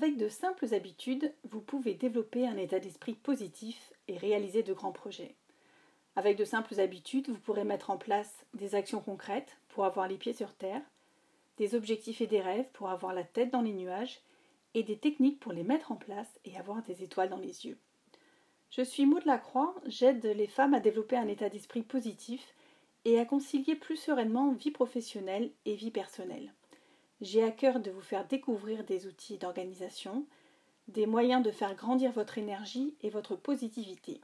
Avec de simples habitudes, vous pouvez développer un état d'esprit positif et réaliser de grands projets. Avec de simples habitudes, vous pourrez mettre en place des actions concrètes pour avoir les pieds sur terre, des objectifs et des rêves pour avoir la tête dans les nuages, et des techniques pour les mettre en place et avoir des étoiles dans les yeux. Je suis Maud Lacroix, j'aide les femmes à développer un état d'esprit positif et à concilier plus sereinement vie professionnelle et vie personnelle. J'ai à cœur de vous faire découvrir des outils d'organisation, des moyens de faire grandir votre énergie et votre positivité.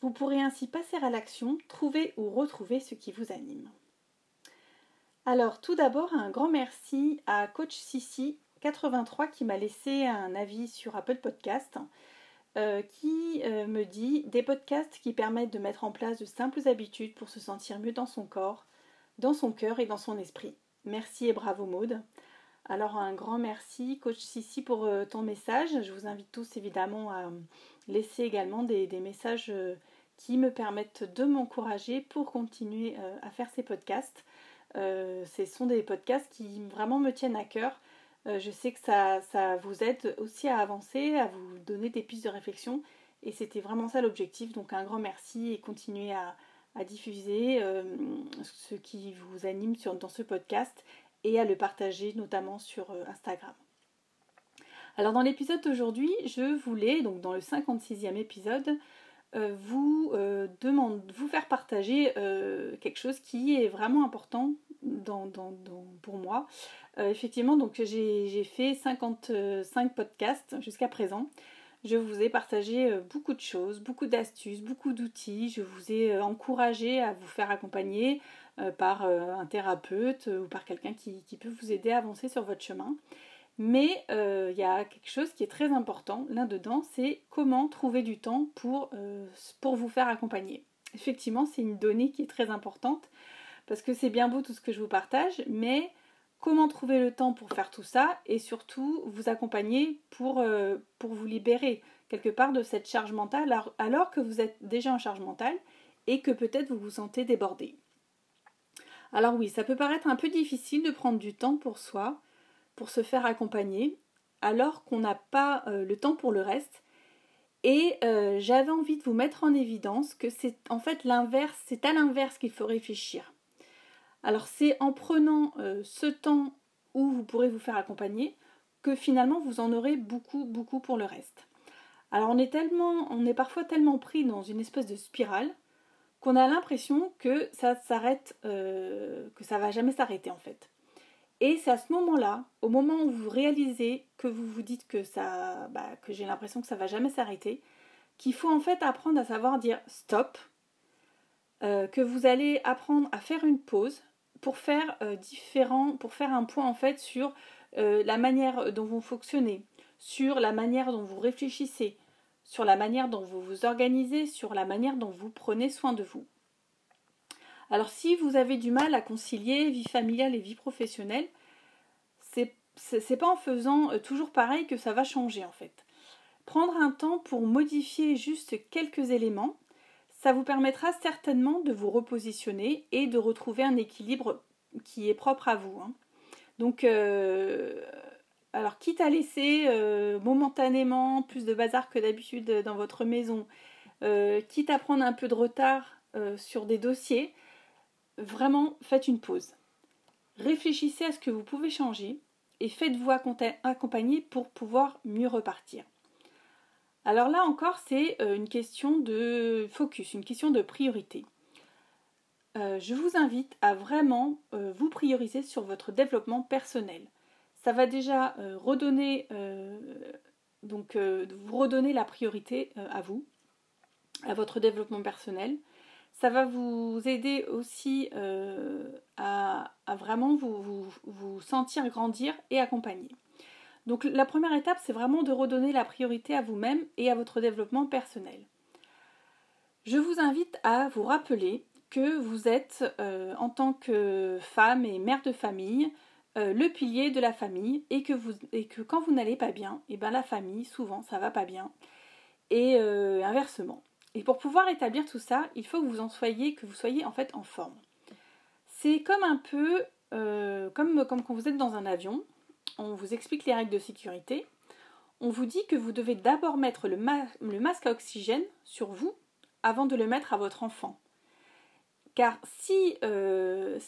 Vous pourrez ainsi passer à l'action, trouver ou retrouver ce qui vous anime. Alors tout d'abord un grand merci à Coach Sissi 83 qui m'a laissé un avis sur Apple Podcast euh, qui euh, me dit des podcasts qui permettent de mettre en place de simples habitudes pour se sentir mieux dans son corps, dans son cœur et dans son esprit. Merci et bravo Maude. Alors un grand merci Coach Sissi pour euh, ton message. Je vous invite tous évidemment à laisser également des messages qui me permettent de m'encourager pour continuer euh, à faire ces podcasts. Euh, ce sont des podcasts qui vraiment me tiennent à cœur. Euh, je sais que ça, ça, vous aide aussi à avancer, à vous donner des pistes de réflexion. Et c'était vraiment ça l'objectif. Donc un grand merci et continuez à, diffuser ce qui vous anime dans ce podcast et à le partager notamment sur Instagram. Alors dans l'épisode d'aujourd'hui, je voulais, donc dans le 56e épisode, euh, vous, euh, demande, vous faire partager euh, quelque chose qui est vraiment important dans, pour moi. effectivement, donc j'ai fait 55 podcasts jusqu'à présent. Je vous ai partagé beaucoup de choses, beaucoup d'astuces, beaucoup d'outils. Je vous ai encouragé à vous faire accompagner par un thérapeute ou par quelqu'un qui, peut vous aider à avancer sur votre chemin. Mais euh, il y a quelque chose qui est très important là-dedans, c'est comment trouver du temps pour, euh, pour vous faire accompagner. Effectivement, c'est une donnée qui est très importante parce que c'est bien beau tout ce que je vous partage, mais comment trouver le temps pour faire tout ça et surtout vous accompagner pour, euh, vous libérer quelque part de cette charge mentale alors, alors que vous êtes déjà en charge mentale et que peut-être vous vous sentez débordé. Alors oui, ça peut paraître un peu difficile de prendre du temps pour soi, pour se faire accompagner alors qu'on n'a pas euh, le temps pour le reste. Et euh, j'avais envie de vous mettre en évidence que c'est en fait l'inverse, c'est à l'inverse qu'il faut réfléchir. Alors c'est en prenant euh, ce temps où vous pourrez vous faire accompagner que finalement vous en aurez beaucoup, beaucoup pour le reste. Alors on est tellement, on est parfois tellement pris dans une espèce de spirale qu'on a l'impression que ça s'arrête, que ça va jamais s'arrêter en fait. Et c'est à ce moment-là, au moment où vous réalisez que vous vous dites que ça, bah, que j'ai l'impression que ça va jamais s'arrêter, qu'il faut en fait apprendre à savoir dire stop, euh, que vous allez apprendre à faire une pause pour faire euh, différent, pour faire un point en fait sur euh, la manière dont vous fonctionnez, sur la manière dont vous réfléchissez, sur la manière dont vous vous organisez, sur la manière dont vous prenez soin de vous. Alors si vous avez du mal à concilier vie familiale et vie professionnelle, c'est c'est pas en faisant euh, toujours pareil que ça va changer en fait. Prendre un temps pour modifier juste quelques éléments, ça vous permettra certainement de vous repositionner et de retrouver un équilibre qui est propre à vous. Hein. Donc, euh, alors quitte à laisser euh, momentanément plus de bazar que d'habitude dans votre maison, quitte à prendre un peu de retard sur des dossiers, vraiment faites une pause. Réfléchissez à ce que vous pouvez changer et faites-vous accompagner pour pouvoir mieux repartir. Alors là encore, c'est euh, une question de focus, une question de priorité. Euh, je vous invite à vraiment euh, vous prioriser sur votre développement personnel. Ça va déjà redonner, donc, vous redonner la priorité à vous, à votre développement personnel. Ça va vous aider aussi à, vraiment vous, sentir grandir et accompagner. Donc la première étape, c'est vraiment de redonner la priorité à vous-même et à votre développement personnel. Je vous invite à vous rappeler que vous êtes, euh, en tant que femme et mère de famille, euh, le pilier de la famille et que, quand vous n'allez pas bien, et eh ben la famille, souvent, ça va pas bien. Et inversement. Et pour pouvoir établir tout ça, il faut que vous en soyez, que vous soyez en fait en forme. C'est comme un peu euh, comme quand vous êtes dans un avion, on vous explique les règles de sécurité, on vous dit que vous devez d'abord mettre le, masque à oxygène sur vous avant de le mettre à votre enfant. Car si, euh,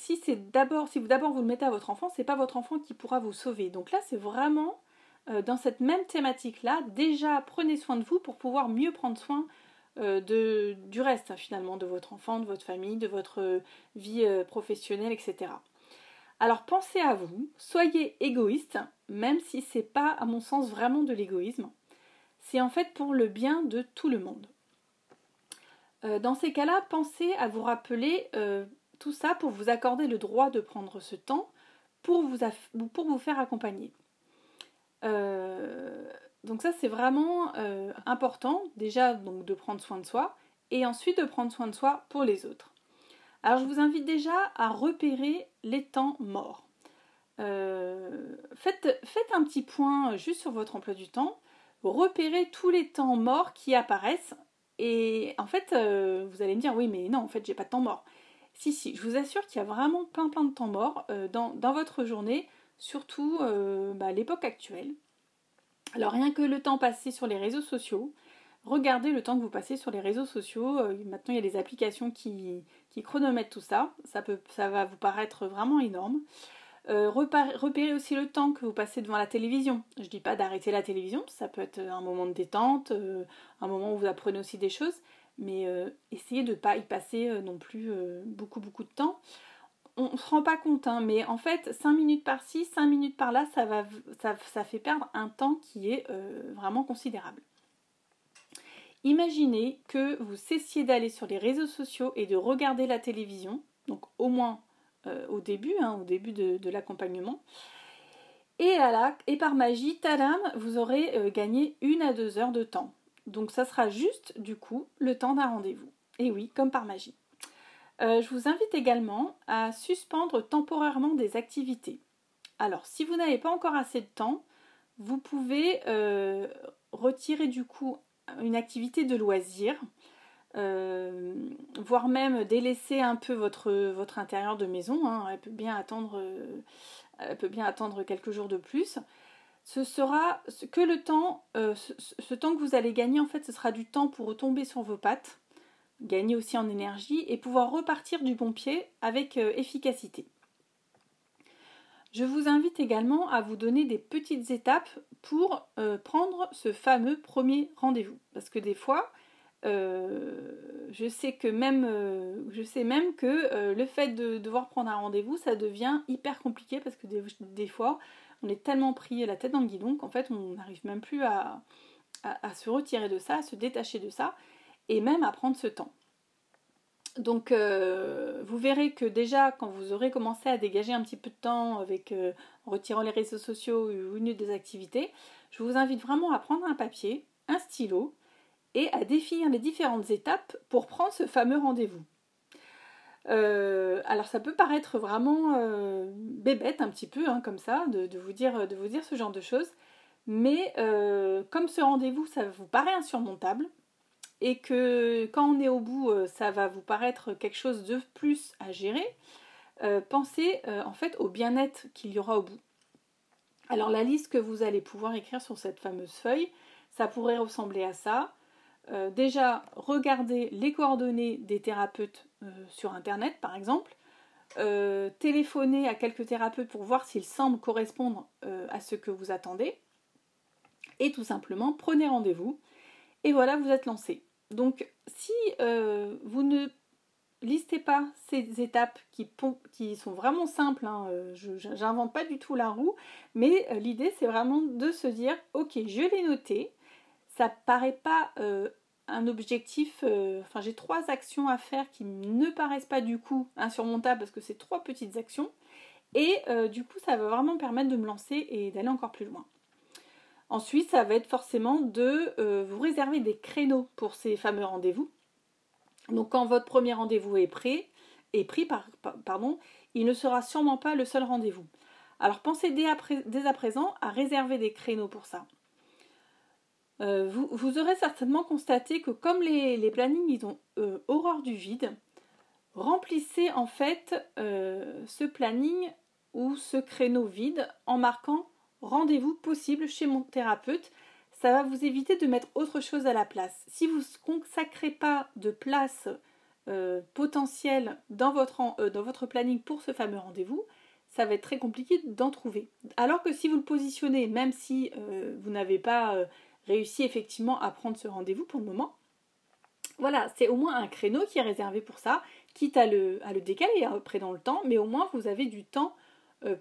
d'abord, si vous d'abord vous le mettez à votre enfant, c'est pas votre enfant qui pourra vous sauver. Donc là, c'est vraiment euh, dans cette même thématique-là. Déjà, prenez soin de vous pour pouvoir mieux prendre soin euh, du reste hein, finalement, de votre enfant, de votre famille, de votre vie professionnelle, etc. Alors pensez à vous, soyez égoïste, même si c'est pas à mon sens vraiment de l'égoïsme. C'est en fait pour le bien de tout le monde. Euh, dans ces cas-là, pensez à vous rappeler euh, tout ça pour vous accorder le droit de prendre ce temps pour vous, faire accompagner. Euh, donc ça c'est vraiment important déjà de prendre soin de soi et ensuite de prendre soin de soi pour les autres. Alors je vous invite déjà à repérer les temps morts. faites, faites, un petit point juste sur votre emploi du temps, repérez tous les temps morts qui apparaissent et en fait, euh, vous allez me dire, oui, mais non, en fait, j'ai pas de temps mort. Si, si, je vous assure qu'il y a vraiment plein, plein de temps mort euh, dans, votre journée, surtout euh, bah, l'époque actuelle. Alors, rien que le temps passé sur les réseaux sociaux, regardez le temps que vous passez sur les réseaux sociaux. maintenant, il y a des applications qui, qui chronomètrent tout ça. Ça, peut, ça va vous paraître vraiment énorme. Euh, repérez aussi le temps que vous passez devant la télévision. Je ne dis pas d'arrêter la télévision, ça peut être un moment de détente, euh, un moment où vous apprenez aussi des choses, mais euh, essayez de ne pas y passer non plus beaucoup beaucoup de temps. On ne se rend pas compte, hein, mais en fait, 5 minutes par-ci, 5 minutes par-là, ça, va, ça, ça, fait perdre un temps qui est vraiment considérable. Imaginez que vous cessiez d'aller sur les réseaux sociaux et de regarder la télévision, donc au moins euh, au début, hein, au début de, l'accompagnement. Et, et par magie, tadam, vous aurez euh, gagné une à deux heures de temps. Donc ça sera juste du coup le temps d'un rendez-vous. Et oui, comme par magie. Euh, je vous invite également à suspendre temporairement des activités. Alors, si vous n'avez pas encore assez de temps, vous pouvez retirer du coup une activité de loisir euh, voire même délaisser un peu votre, votre intérieur de maison. Hein. Elle, peut bien attendre, euh, elle peut bien attendre quelques jours de plus. Ce sera que le temps, euh, ce, temps que vous allez gagner, en fait, ce sera du temps pour retomber sur vos pattes, gagner aussi en énergie et pouvoir repartir du bon pied avec efficacité. Je vous invite également à vous donner des petites étapes pour prendre ce fameux premier rendez-vous. Parce que des fois, euh, je sais que même, euh, je sais même que euh, le fait de devoir prendre un rendez-vous, ça devient hyper compliqué parce que des, fois, on est tellement pris la tête dans le guidon qu'en fait, on n'arrive même plus à, se retirer de ça, à se détacher de ça, et même à prendre ce temps. Donc, vous verrez que déjà, quand vous aurez commencé à dégager un petit peu de temps avec en retirant les réseaux sociaux ou une des activités, je vous invite vraiment à prendre un papier, un stylo, et à définir les différentes étapes pour prendre ce fameux rendez-vous. Euh, alors ça peut paraître vraiment euh, bébête un petit peu hein, comme ça de, vous dire, ce genre de choses, mais euh, comme ce rendez-vous ça vous paraît insurmontable et que quand on est au bout ça va vous paraître quelque chose de plus à gérer, pensez en fait au bien-être qu'il y aura au bout. Alors la liste que vous allez pouvoir écrire sur cette fameuse feuille, ça pourrait ressembler à ça. Euh, déjà regarder les coordonnées des thérapeutes euh, sur Internet, par exemple, euh, téléphoner à quelques thérapeutes pour voir s'ils semblent correspondre à ce que vous attendez, et tout simplement prenez rendez-vous, et voilà, vous êtes lancé. Donc si vous ne listez pas ces étapes qui, sont vraiment simples, hein, je n'invente pas du tout la roue, mais l'idée c'est vraiment de se dire, ok, je l'ai noté, ça paraît pas euh, un objectif. Euh, enfin, j'ai trois actions à faire qui ne paraissent pas du coup insurmontables parce que c'est trois petites actions. Et euh, du coup, ça va vraiment permettre de me lancer et d'aller encore plus loin. Ensuite, ça va être forcément de vous réserver des créneaux pour ces fameux rendez-vous. Donc, quand votre premier rendez-vous est prêt, est pris, pardon, il ne sera sûrement pas le seul rendez-vous. Alors, pensez dès à présent à réserver des créneaux pour ça. Euh, vous, aurez certainement constaté que comme les, plannings ils ont euh, horreur du vide, remplissez en fait euh, ce planning ou ce créneau vide en marquant rendez-vous possible chez mon thérapeute. ça va vous éviter de mettre autre chose à la place. Si vous ne consacrez pas de place euh, potentielle dans votre, euh, dans votre planning pour ce fameux rendez-vous, ça va être très compliqué d'en trouver. Alors que si vous le positionnez, même si euh, vous n'avez pas réussi effectivement à prendre ce rendez-vous pour le moment, voilà, c'est au moins un créneau qui est réservé pour ça, quitte à le, à le décaler après dans le temps, mais au moins vous avez du temps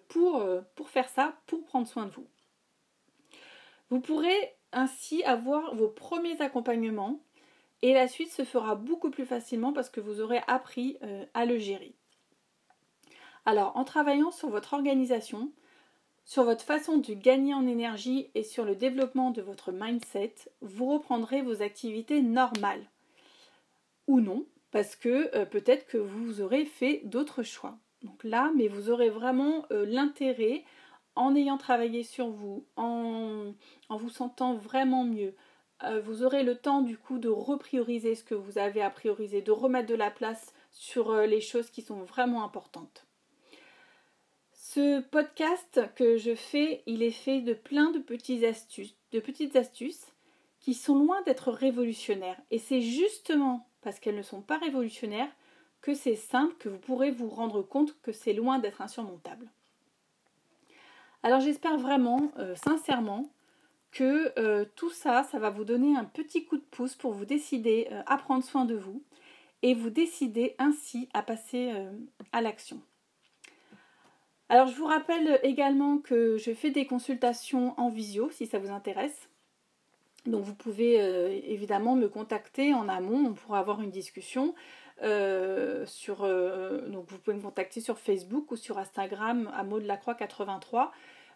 pour, pour faire ça, pour prendre soin de vous. Vous pourrez ainsi avoir vos premiers accompagnements et la suite se fera beaucoup plus facilement parce que vous aurez appris euh, à le gérer. Alors, en travaillant sur votre organisation, sur votre façon de gagner en énergie et sur le développement de votre mindset, vous reprendrez vos activités normales. Ou non, parce que euh, peut-être que vous aurez fait d'autres choix. Donc là, mais vous aurez vraiment euh, l'intérêt en ayant travaillé sur vous, en, vous sentant vraiment mieux, euh, vous aurez le temps du coup de reprioriser ce que vous avez à prioriser, de remettre de la place sur euh, les choses qui sont vraiment importantes. Ce podcast que je fais, il est fait de plein de petites astuces, de petites astuces qui sont loin d'être révolutionnaires. Et c'est justement parce qu'elles ne sont pas révolutionnaires que c'est simple, que vous pourrez vous rendre compte que c'est loin d'être insurmontable. Alors j'espère vraiment, euh, sincèrement, que euh, tout ça, ça va vous donner un petit coup de pouce pour vous décider euh, à prendre soin de vous et vous décider ainsi à passer à l'action. Alors je vous rappelle également que je fais des consultations en visio si ça vous intéresse. Donc vous pouvez évidemment me contacter en amont, on pourra avoir une discussion. Sur, donc vous pouvez me contacter sur Facebook ou sur Instagram à mot de la croix 83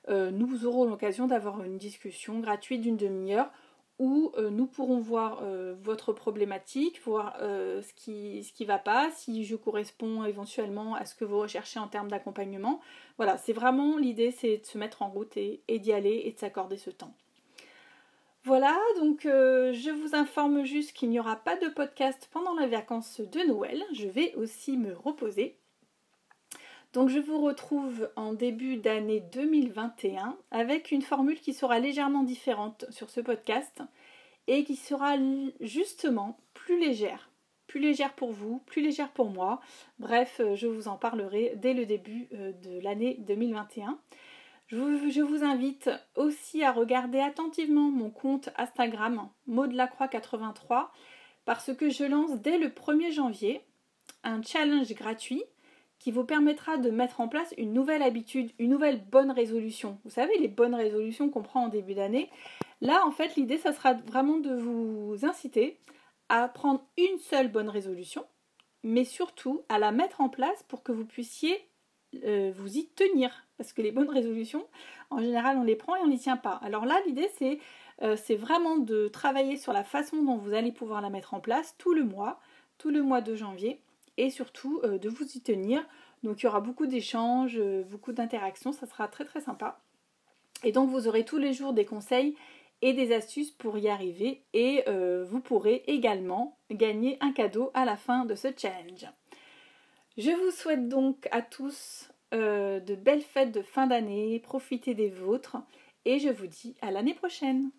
euh, nous aurons l'occasion d'avoir une discussion gratuite d'une demi-heure où euh, nous pourrons voir euh, votre problématique, voir ce qui ce va pas, si je corresponds éventuellement à ce que vous recherchez en termes d'accompagnement. Voilà, c'est vraiment l'idée, c'est de se mettre en route et d'y aller et de s'accorder ce temps. Voilà, donc je vous informe juste qu'il n'y aura pas de podcast pendant les vacances de Noël. Je vais aussi me reposer. Donc je vous retrouve en début d'année 2021 avec une formule qui sera légèrement différente sur ce podcast et qui sera justement plus légère. Plus légère pour vous, plus légère pour moi. Bref, euh, je vous en parlerai dès le début euh, de l'année 2021. Je vous, invite aussi à regarder attentivement mon compte Instagram, Maudelacroix83, parce que je lance dès le 1er janvier un challenge gratuit qui vous permettra de mettre en place une nouvelle habitude, une nouvelle bonne résolution. Vous savez, les bonnes résolutions qu'on prend en début d'année. Là, en fait, l'idée, ça sera vraiment de vous inciter à prendre une seule bonne résolution, mais surtout à la mettre en place pour que vous puissiez euh, vous y tenir. Parce que les bonnes résolutions, en général, on les prend et on n'y tient pas. Alors là, l'idée, c'est euh, c'est vraiment de travailler sur la façon dont vous allez pouvoir la mettre en place tout le mois, tout le mois de janvier et surtout euh, de vous y tenir. Donc il y aura beaucoup d'échanges, euh, beaucoup d'interactions, ça sera très très sympa. Et donc vous aurez tous les jours des conseils et des astuces pour y arriver et vous pourrez également gagner un cadeau à la fin de ce challenge. Je vous souhaite donc à tous de belles fêtes de fin d'année, profitez des vôtres et je vous dis à l'année prochaine.